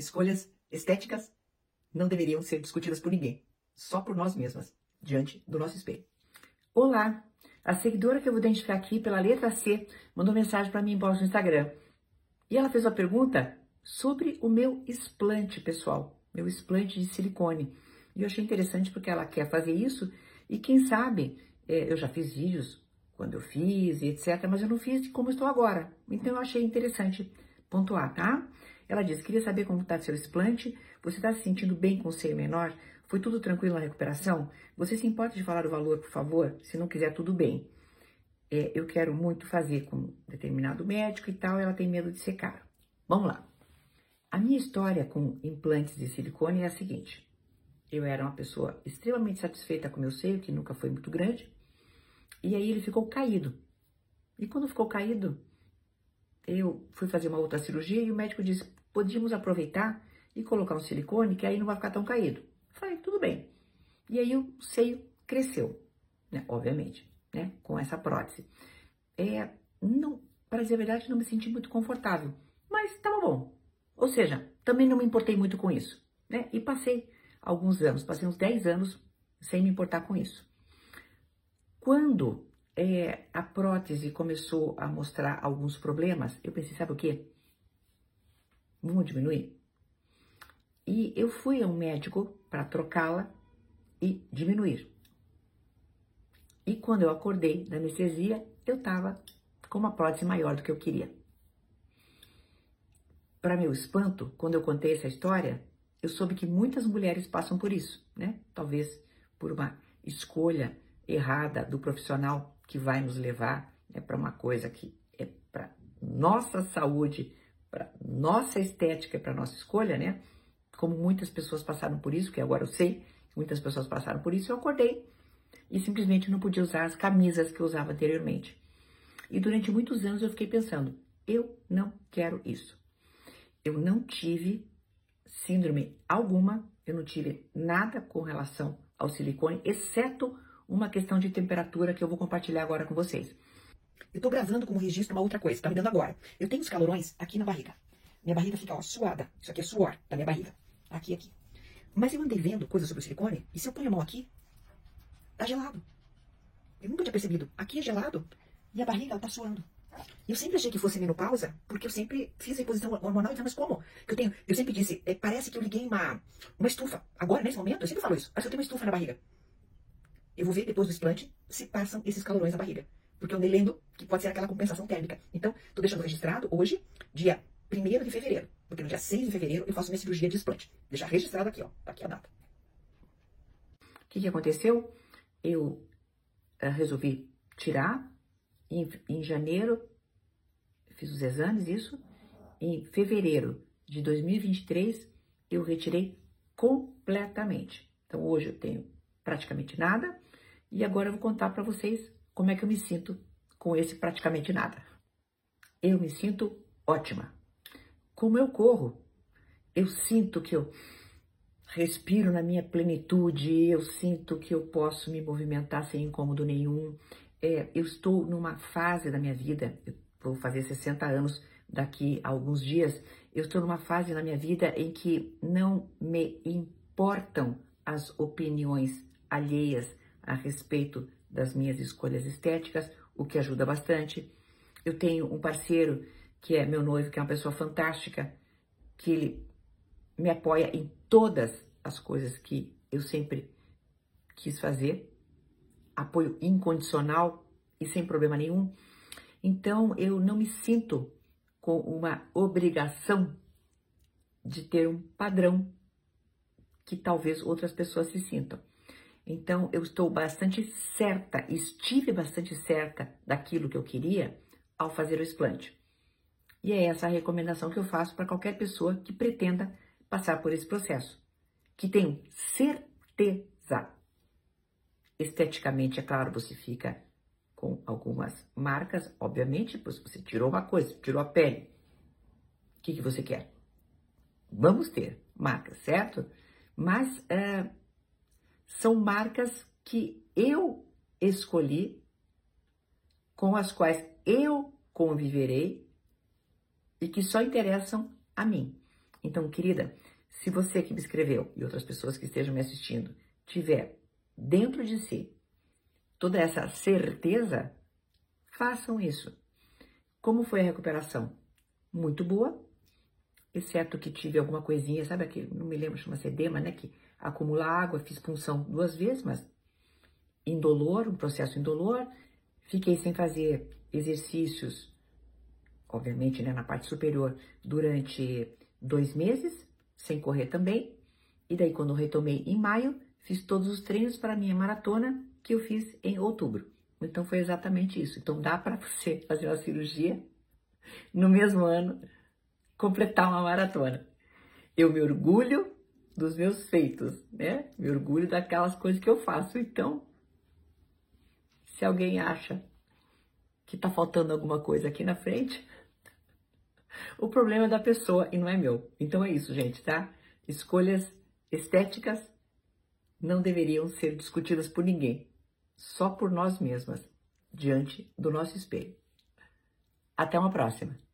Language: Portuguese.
Escolhas estéticas não deveriam ser discutidas por ninguém, só por nós mesmas, diante do nosso espelho. Olá! A seguidora que eu vou identificar aqui pela letra C mandou mensagem para mim embaixo no Instagram. E ela fez uma pergunta sobre o meu explante, pessoal, meu explante de silicone. E eu achei interessante porque ela quer fazer isso e quem sabe, é, eu já fiz vídeos quando eu fiz e etc, mas eu não fiz como estou agora. Então eu achei interessante pontuar, tá? Ela disse, queria saber como está seu explante, você está se sentindo bem com o seio menor? Foi tudo tranquilo na recuperação? Você se importa de falar o valor, por favor? Se não quiser, tudo bem. É, eu quero muito fazer com determinado médico e tal, ela tem medo de ser caro. Vamos lá. A minha história com implantes de silicone é a seguinte. Eu era uma pessoa extremamente satisfeita com meu seio, que nunca foi muito grande, e aí ele ficou caído. E quando ficou caído, eu fui fazer uma outra cirurgia e o médico disse: podíamos aproveitar e colocar um silicone que aí não vai ficar tão caído. Falei, tudo bem. E aí o seio cresceu, né? Obviamente, né? Com essa prótese. É, não, para dizer a verdade, não me senti muito confortável, mas estava bom. Ou seja, também não me importei muito com isso, né? E passei alguns anos, passei uns 10 anos sem me importar com isso. Quando é, a prótese começou a mostrar alguns problemas, eu pensei, sabe o quê? Vamos diminuir? E eu fui a um médico para trocá-la e diminuir. E quando eu acordei da anestesia, eu estava com uma prótese maior do que eu queria. Para meu espanto, quando eu contei essa história, eu soube que muitas mulheres passam por isso, né? Talvez por uma escolha errada do profissional que vai nos levar né, para uma coisa que é para nossa saúde, para nossa estética, para nossa escolha, né? Como muitas pessoas passaram por isso, que agora eu sei muitas pessoas passaram por isso, eu acordei e simplesmente não podia usar as camisas que eu usava anteriormente. E durante muitos anos eu fiquei pensando, eu não quero isso. Eu não tive síndrome alguma, eu não tive nada com relação ao silicone, exceto uma questão de temperatura que eu vou compartilhar agora com vocês. Eu tô gravando como registro uma outra coisa, tá me dando agora. Eu tenho os calorões aqui na barriga. Minha barriga fica, ó, suada. Isso aqui é suor da minha barriga. Aqui, aqui. Mas eu andei vendo coisas sobre o silicone, e se eu ponho a mão aqui, tá gelado. Eu nunca tinha percebido. Aqui é gelado, e a barriga, ela tá suando. Eu sempre achei que fosse menopausa, porque eu sempre fiz a reposição hormonal, então, mas como? Que eu tenho, eu sempre disse, é, parece que eu liguei uma, uma estufa. Agora, nesse momento, eu sempre falo isso, parece que eu tenho uma estufa na barriga. Eu vou ver depois do explante se passam esses calorões na barriga. Porque eu andei lendo que pode ser aquela compensação térmica. Então, estou deixando registrado hoje, dia 1 de fevereiro. Porque no dia 6 de fevereiro eu faço minha cirurgia de explante. Deixar registrado aqui, ó. Tá aqui a data. O que, que aconteceu? Eu uh, resolvi tirar. Em, em janeiro, fiz os exames, isso. Em fevereiro de 2023, eu retirei completamente. Então, hoje eu tenho praticamente nada. E agora eu vou contar para vocês como é que eu me sinto com esse praticamente nada. Eu me sinto ótima. Como eu corro, eu sinto que eu respiro na minha plenitude, eu sinto que eu posso me movimentar sem incômodo nenhum. É, eu estou numa fase da minha vida, eu vou fazer 60 anos daqui a alguns dias, eu estou numa fase na minha vida em que não me importam as opiniões alheias a respeito das minhas escolhas estéticas, o que ajuda bastante. Eu tenho um parceiro que é meu noivo, que é uma pessoa fantástica, que ele me apoia em todas as coisas que eu sempre quis fazer, apoio incondicional e sem problema nenhum. Então eu não me sinto com uma obrigação de ter um padrão que talvez outras pessoas se sintam. Então, eu estou bastante certa, estive bastante certa daquilo que eu queria ao fazer o explante. E é essa a recomendação que eu faço para qualquer pessoa que pretenda passar por esse processo. Que tenha certeza. Esteticamente, é claro, você fica com algumas marcas, obviamente, pois você tirou uma coisa, tirou a pele. O que, que você quer? Vamos ter marcas, certo? Mas uh, são marcas que eu escolhi, com as quais eu conviverei e que só interessam a mim. Então, querida, se você que me escreveu e outras pessoas que estejam me assistindo tiver dentro de si toda essa certeza, façam isso. Como foi a recuperação? Muito boa, exceto que tive alguma coisinha, sabe aquele, não me lembro, chama-se edema, né? Que acumula água, fiz punção duas vezes, mas indolor, um processo indolor. Fiquei sem fazer exercícios, obviamente, né, na parte superior, durante dois meses, sem correr também. E daí, quando retomei em maio, fiz todos os treinos para a minha maratona, que eu fiz em outubro. Então, foi exatamente isso. Então, dá para você fazer uma cirurgia no mesmo ano, completar uma maratona. Eu me orgulho dos meus feitos, né? Me orgulho daquelas coisas que eu faço. Então, se alguém acha que tá faltando alguma coisa aqui na frente, o problema é da pessoa e não é meu. Então é isso, gente, tá? Escolhas estéticas não deveriam ser discutidas por ninguém, só por nós mesmas, diante do nosso espelho. Até uma próxima!